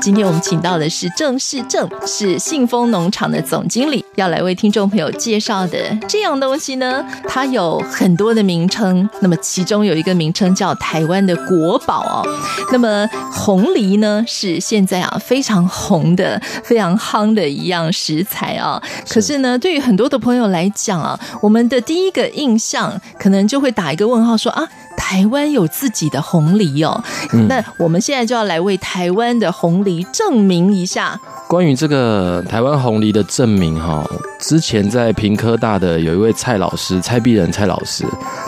今天我们请到的是郑世正，是信丰农场的总经理，要来为听众朋友介绍的这样东西呢，它有很多的名称。那么其中有一个名称叫台湾的国宝哦。那么红梨呢，是现在啊非常红的、非常夯的一样食材啊。可是呢，对于很多的朋友来讲啊，我们的第一个印象可能就会打一个问号，说啊。台湾有自己的红梨哦，嗯，那我们现在就要来为台湾的红梨证明一下。关于这个台湾红梨的证明哈，之前在平科大的有一位蔡老师，蔡碧仁蔡老师，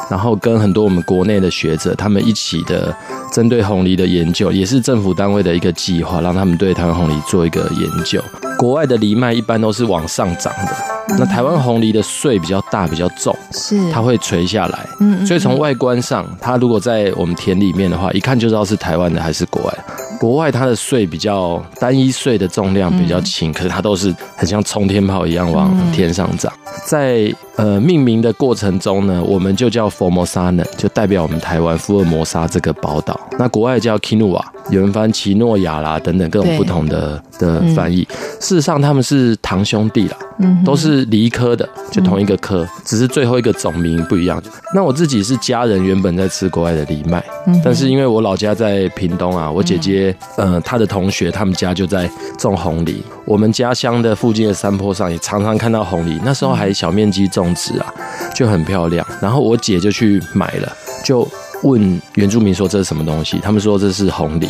然后跟很多我们国内的学者，他们一起的针对红梨的研究，也是政府单位的一个计划，让他们对台湾红梨做一个研究。国外的藜麦一般都是往上涨的。那台湾红梨的穗比较大，比较重，是它会垂下来，嗯，所以从外观上，它如果在我们田里面的话，一看就知道是台湾的还是国外。国外它的穗比较单一，穗的重量比较轻，可是它都是很像冲天炮一样往天上长。在呃命名的过程中呢，我们就叫 Formosa 就代表我们台湾福尔摩沙这个宝岛。那国外叫 Quinoa，有人翻奇诺亚啦等等各种不同的的翻译。事实上他们是堂兄弟啦，都是藜科的，就同一个科，只是最后一个种名不一样。那我自己是家人原本在吃国外的藜麦，但是因为我老家在屏东啊，我姐姐。呃，她的同学他们家就在种红梨，我们家乡的附近的山坡上也常常看到红梨，那时候还小面积种植啊，就很漂亮。然后我姐就去买了，就问原住民说，这是什么东西，他们说这是红梨，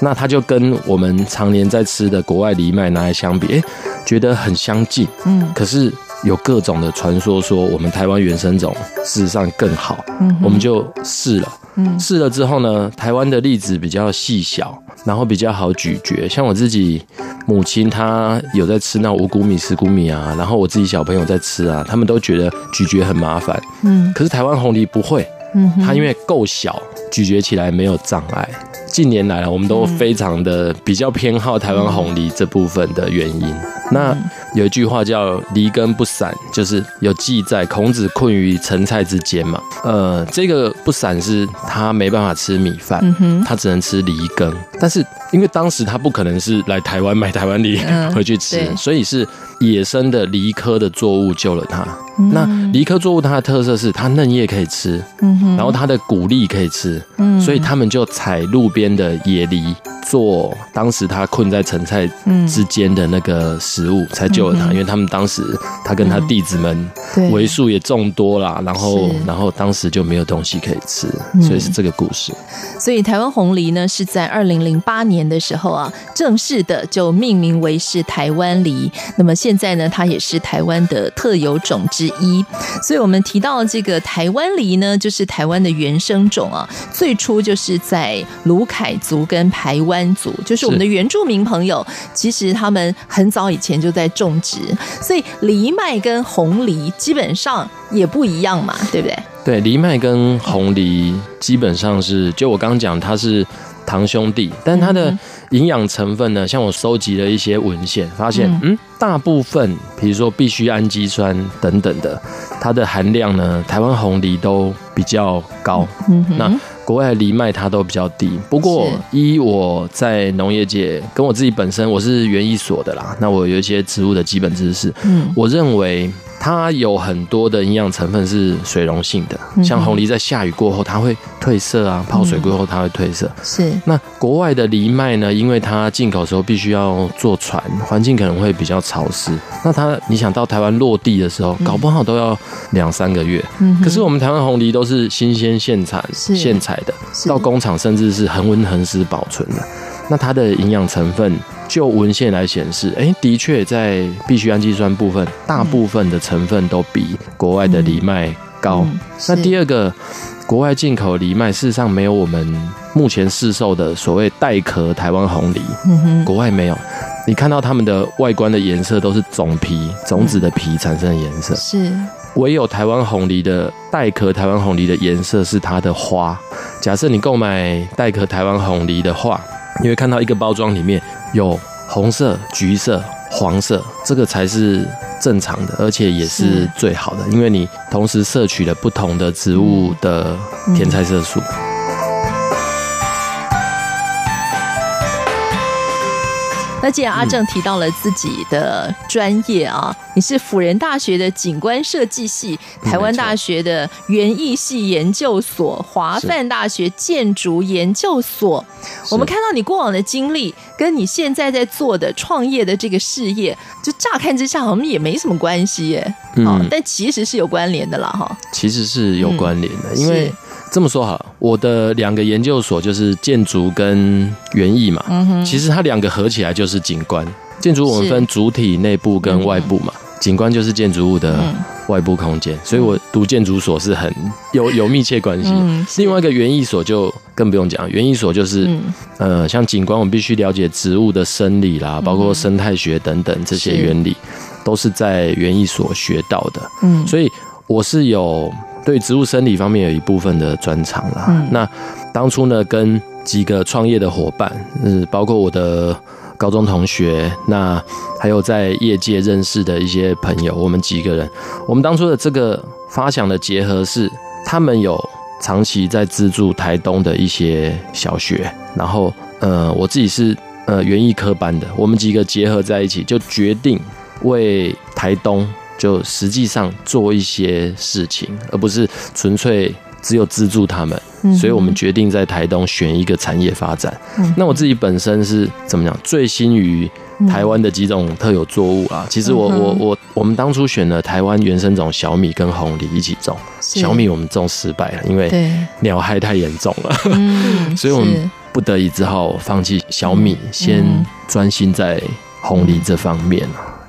那他就跟我们常年在吃的国外藜麦拿来相比，哎，觉得很相近，嗯，可是有各种的传说说我们台湾原生种事实上更好，嗯，我们就试了。嗯试了之后呢，台湾的例子比较细小，然后比较好咀嚼。像我自己母亲，她有在吃那五谷米、十谷米啊，然后我自己小朋友在吃啊，他们都觉得咀嚼很麻烦。嗯，可是台湾红梨不会，嗯，它因为够小，咀嚼起来没有障碍。近年来啊，我们都非常的比较偏好台湾红梨这部分的原因。那有一句话叫“藜根不散”，就是有记载孔子困于陈蔡之间嘛。呃，这个不散是他没办法吃米饭，他只能吃藜根。但是因为当时他不可能是来台湾买台湾藜 回去吃，所以是野生的藜科的作物救了他。那藜科作物它的特色是它嫩叶可以吃，然后它的谷粒可以吃，所以他们就采路边的野藜。做当时他困在陈蔡之间的那个食物，才救了他。因为他们当时他跟他弟子们为数也众多啦，然后然后当时就没有东西可以吃，所以是这个故事。所以台湾红梨呢，是在二零零八年的时候啊，正式的就命名为是台湾梨。那么现在呢，它也是台湾的特有种之一。所以我们提到这个台湾梨呢，就是台湾的原生种啊，最初就是在卢凯族跟台湾。族就是我们的原住民朋友，其实他们很早以前就在种植，所以藜麦跟红藜基本上也不一样嘛，对不对？对，藜麦跟红藜基本上是，就我刚刚讲，它是堂兄弟，但它的营养成分呢，像我收集了一些文献，发现，嗯，大部分，比如说必需氨基酸等等的，它的含量呢，台湾红藜都比较高。嗯，那。国外的藜麦它都比较低，不过依我在农业界跟我自己本身，我是园艺所的啦，那我有一些植物的基本知识，嗯，我认为。它有很多的营养成分是水溶性的，像红梨在下雨过后它会褪色啊，泡水过后它会褪色。是。那国外的藜麦呢？因为它进口的时候必须要坐船，环境可能会比较潮湿。那它你想到台湾落地的时候，搞不好都要两三个月。嗯。可是我们台湾红梨都是新鲜现产现采的，到工厂甚至是恒温恒湿保存的。那它的营养成分。就文献来显示，哎、欸，的确在必需氨基酸部分，大部分的成分都比国外的藜麦高。嗯、那第二个，国外进口藜麦事实上没有我们目前市售的所谓带壳台湾红梨，国外没有。你看到它们的外观的颜色都是种皮、种子的皮产生的颜色，是。唯有台湾红梨的带壳台湾红梨的颜色是它的花。假设你购买带壳台湾红梨的话，你会看到一个包装里面有红色、橘色、黄色，这个才是正常的，而且也是最好的，因为你同时摄取了不同的植物的甜菜色素。那既然阿正提到了自己的专业啊，你是辅仁大学的景观设计系，台湾大学的园艺系研究所，华范大学建筑研究所。我们看到你过往的经历，跟你现在在做的创业的这个事业，就乍看之下好像也没什么关系耶。嗯，但其实是有关联的啦，哈。其实是有关联的，嗯、因为。这么说好了，我的两个研究所就是建筑跟园艺嘛。嗯哼。其实它两个合起来就是景观。建筑我们分主体、内部跟外部嘛。景观就是建筑物的外部空间。所以我读建筑所是很 有有密切关系。嗯。另外一个园艺所就更不用讲，园艺所就是呃，像景观我们必须了解植物的生理啦，包括生态学等等这些原理，都是在园艺所学到的。嗯。所以我是有。对植物生理方面有一部分的专长啦。嗯，那当初呢，跟几个创业的伙伴，嗯，包括我的高中同学，那还有在业界认识的一些朋友，我们几个人，我们当初的这个发想的结合是，他们有长期在资助台东的一些小学，然后呃，我自己是呃园艺科班的，我们几个结合在一起，就决定为台东。就实际上做一些事情，而不是纯粹只有资助他们。所以我们决定在台东选一个产业发展。那我自己本身是怎么讲？醉心于台湾的几种特有作物啊。其实我我我我们当初选了台湾原生种小米跟红梨一起种。小米我们种失败了，因为鸟害太严重了。所以我们不得已只好放弃小米，先专心在红梨这方面。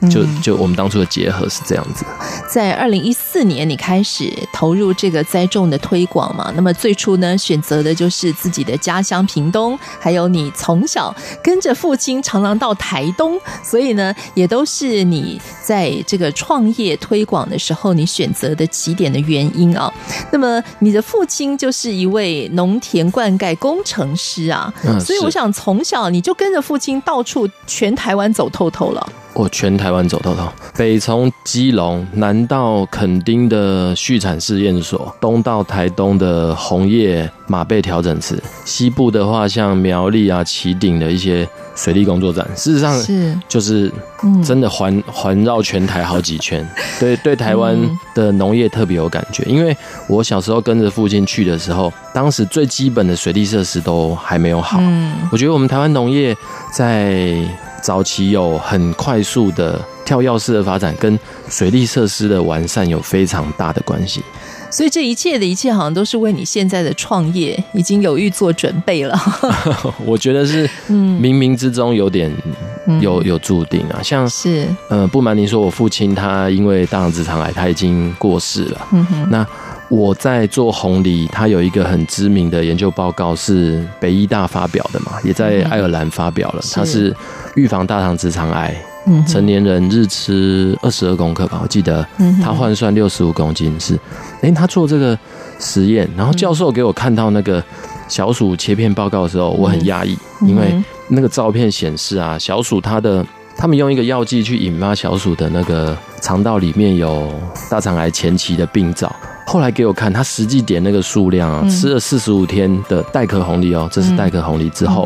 就就我们当初的结合是这样子，在二零一四年你开始投入这个栽种的推广嘛？那么最初呢，选择的就是自己的家乡屏东，还有你从小跟着父亲常常到台东，所以呢，也都是你在这个创业推广的时候你选择的起点的原因啊。那么你的父亲就是一位农田灌溉工程师啊，所以我想从小你就跟着父亲到处全台湾走透透了。我全台湾走透透，北从基隆，南到垦丁的畜产试验所，东到台东的红叶马背调整池，西部的话像苗栗啊、旗顶的一些水利工作站，事实上是就是真的环环绕全台好几圈。对 对，台湾的农业特别有感觉，因为我小时候跟着父亲去的时候，当时最基本的水利设施都还没有好。嗯我觉得我们台湾农业在。早期有很快速的跳跃式的发展，跟水利设施的完善有非常大的关系。所以这一切的一切，好像都是为你现在的创业已经有预做准备了。我觉得是，冥冥之中有点有有注定啊。像是，呃，不瞒您说，我父亲他因为大肠直肠癌，他已经过世了。嗯哼，那。我在做红藜，他有一个很知名的研究报告是北医大发表的嘛，也在爱尔兰发表了。它是预防大肠直肠癌，成年人日吃二十二公克吧，我记得他换算六十五公斤是。哎，他做这个实验，然后教授给我看到那个小鼠切片报告的时候，我很讶异，因为那个照片显示啊，小鼠它的他们用一个药剂去引发小鼠的那个肠道里面有大肠癌前期的病灶。后来给我看，他实际点那个数量啊，吃了四十五天的带壳红藜哦，这是带壳红藜之后，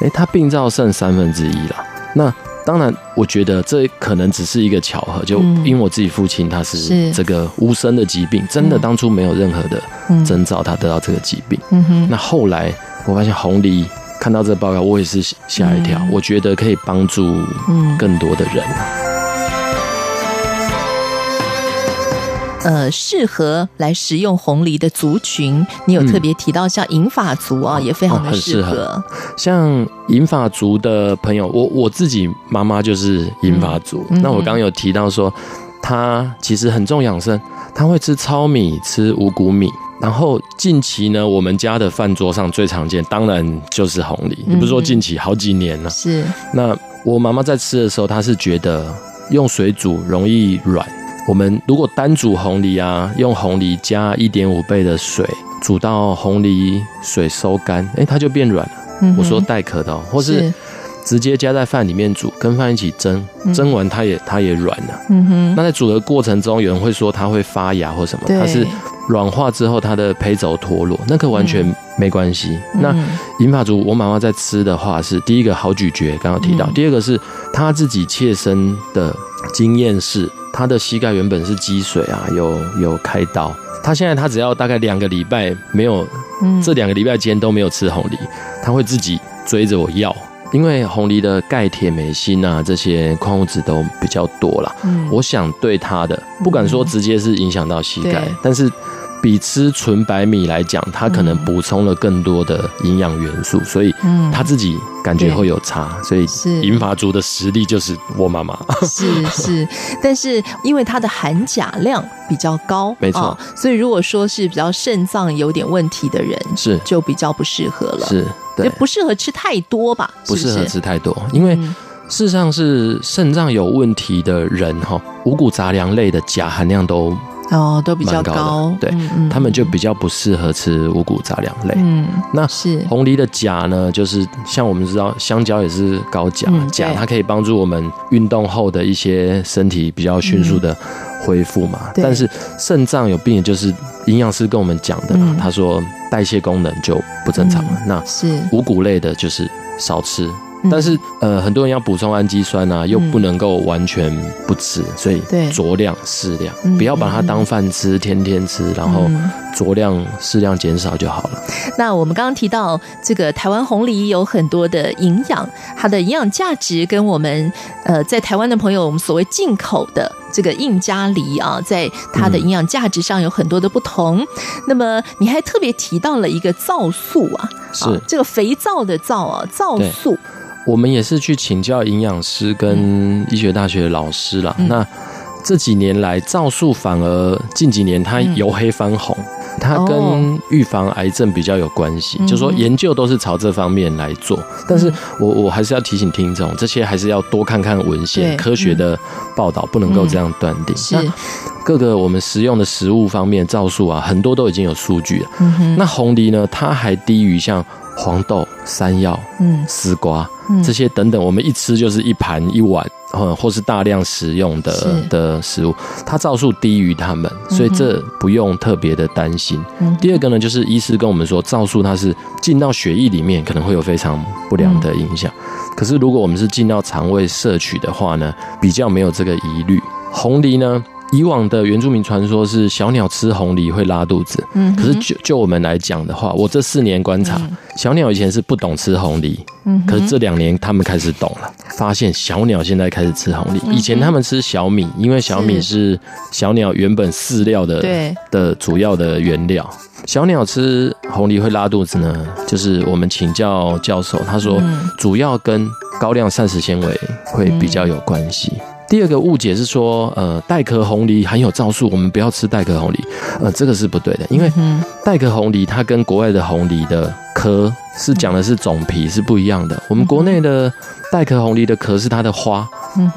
哎，他病灶剩三分之一了。那当然，我觉得这可能只是一个巧合，就因为我自己父亲他是这个无声的疾病，真的当初没有任何的征兆，他得到这个疾病。嗯哼。那后来我发现红梨看到这个报告，我也是吓一跳，我觉得可以帮助更多的人。呃，适合来食用红梨的族群，你有特别提到像银发族啊，也非常的适合。哦，很适合。像银发族的朋友，我我自己妈妈就是银发族。嗯、那我刚刚有提到说，她其实很重养生，她会吃糙米，吃五谷米。然后近期呢，我们家的饭桌上最常见，当然就是红梨。你不是说近期好几年了？是。那我妈妈在吃的时候，她是觉得用水煮容易软。我们如果单煮红梨啊，用红梨加一点五倍的水，煮到红梨水收干，哎，它就变软了。嗯、我说带壳的，或是直接加在饭里面煮，跟饭一起蒸，蒸完它也它也软了。嗯哼。那在煮的过程中，有人会说它会发芽或什么，它是。软化之后，它的胚轴脱落，那个完全没关系。嗯、那银发族，我妈妈在吃的话是第一个好咀嚼，刚刚提到；嗯、第二个是她自己切身的经验是，她的膝盖原本是积水啊，有有开刀。他现在他只要大概两个礼拜没有，嗯、这两个礼拜间都没有吃红梨，他会自己追着我要。因为红梨的钙、铁、镁、锌啊，这些矿物质都比较多啦。嗯，我想对他的不敢说直接是影响到膝盖，嗯、但是比吃纯白米来讲，它可能补充了更多的营养元素，所以他自己感觉会有差。所以银发族的实力就是我妈妈。是是，但是因为它的含钾量比较高，没错、哦，所以如果说是比较肾脏有点问题的人，是就比较不适合了。是。对，不适合吃太多吧？不适合吃太多，因为事实上是肾脏有问题的人哈，五谷杂粮类的钾含量都哦都比较高，对，他们就比较不适合吃五谷杂粮类。嗯，那是红梨的钾呢，就是像我们知道，香蕉也是高钾，钾它可以帮助我们运动后的一些身体比较迅速的恢复嘛。但是肾脏有病，就是营养师跟我们讲的，他说。代谢功能就不正常了。嗯、那是五谷类的，就是少吃。但是呃，很多人要补充氨基酸啊，又不能够完全不吃，所以酌量适量，不要把它当饭吃，天天吃，然后酌量适量减少就好了。那我们刚刚提到这个台湾红梨有很多的营养，它的营养价值跟我们呃在台湾的朋友我们所谓进口的这个印加梨啊，在它的营养价值上有很多的不同。那么你还特别提到了一个皂素啊，是这个肥皂的皂啊，皂素。我们也是去请教营养师跟医学大学的老师啦。嗯、那这几年来，皂素反而近几年它由黑翻红，嗯、它跟预防癌症比较有关系。哦、就是说研究都是朝这方面来做。嗯、但是我我还是要提醒听众，这些还是要多看看文献，科学的报道，不能够这样断定。嗯、那各个我们食用的食物方面，皂素啊，很多都已经有数据了。嗯、那红藜呢，它还低于像。黄豆、山药、嗯，丝瓜，嗯，这些等等，我们一吃就是一盘一碗，或或是大量食用的的食物，它皂素低于它们，所以这不用特别的担心。嗯，第二个呢，就是医师跟我们说，皂素它是进到血液里面可能会有非常不良的影响，嗯、可是如果我们是进到肠胃摄取的话呢，比较没有这个疑虑。红梨呢？以往的原住民传说是小鸟吃红梨会拉肚子，嗯，可是就就我们来讲的话，我这四年观察，嗯、小鸟以前是不懂吃红梨，嗯，可是这两年他们开始懂了，发现小鸟现在开始吃红梨，以前他们吃小米，因为小米是小鸟原本饲料的对。的主要的原料，小鸟吃红梨会拉肚子呢，就是我们请教教授，他说主要跟高量膳食纤维会比较有关系。第二个误解是说，呃，带壳红梨含有皂素，我们不要吃带壳红梨，呃，这个是不对的，因为带壳红梨它跟国外的红梨的壳是讲的是种皮是不一样的。我们国内的带壳红梨的壳是它的花，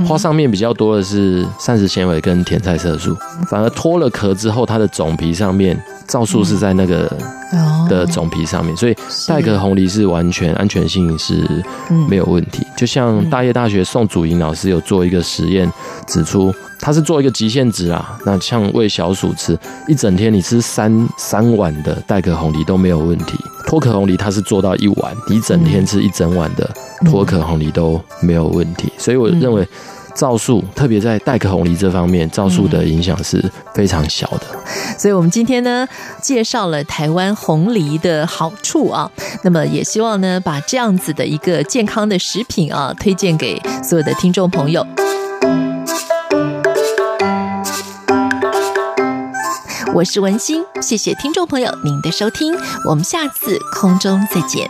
花上面比较多的是膳食纤维跟甜菜色素，反而脱了壳之后，它的种皮上面。皂素是在那个的种皮上面，所以带壳红梨是完全安全性是没有问题。就像大叶大学宋祖莹老师有做一个实验，指出他是做一个极限值啊。那像喂小鼠吃，一整天你吃三三碗的带壳红梨都没有问题。脱壳红梨它是做到一碗，你一整天吃一整碗的脱壳红梨都没有问题。所以我认为。皂素特别在带壳红梨这方面，皂素的影响是非常小的。所以，我们今天呢，介绍了台湾红梨的好处啊。那么，也希望呢，把这样子的一个健康的食品啊，推荐给所有的听众朋友。我是文心，谢谢听众朋友您的收听，我们下次空中再见。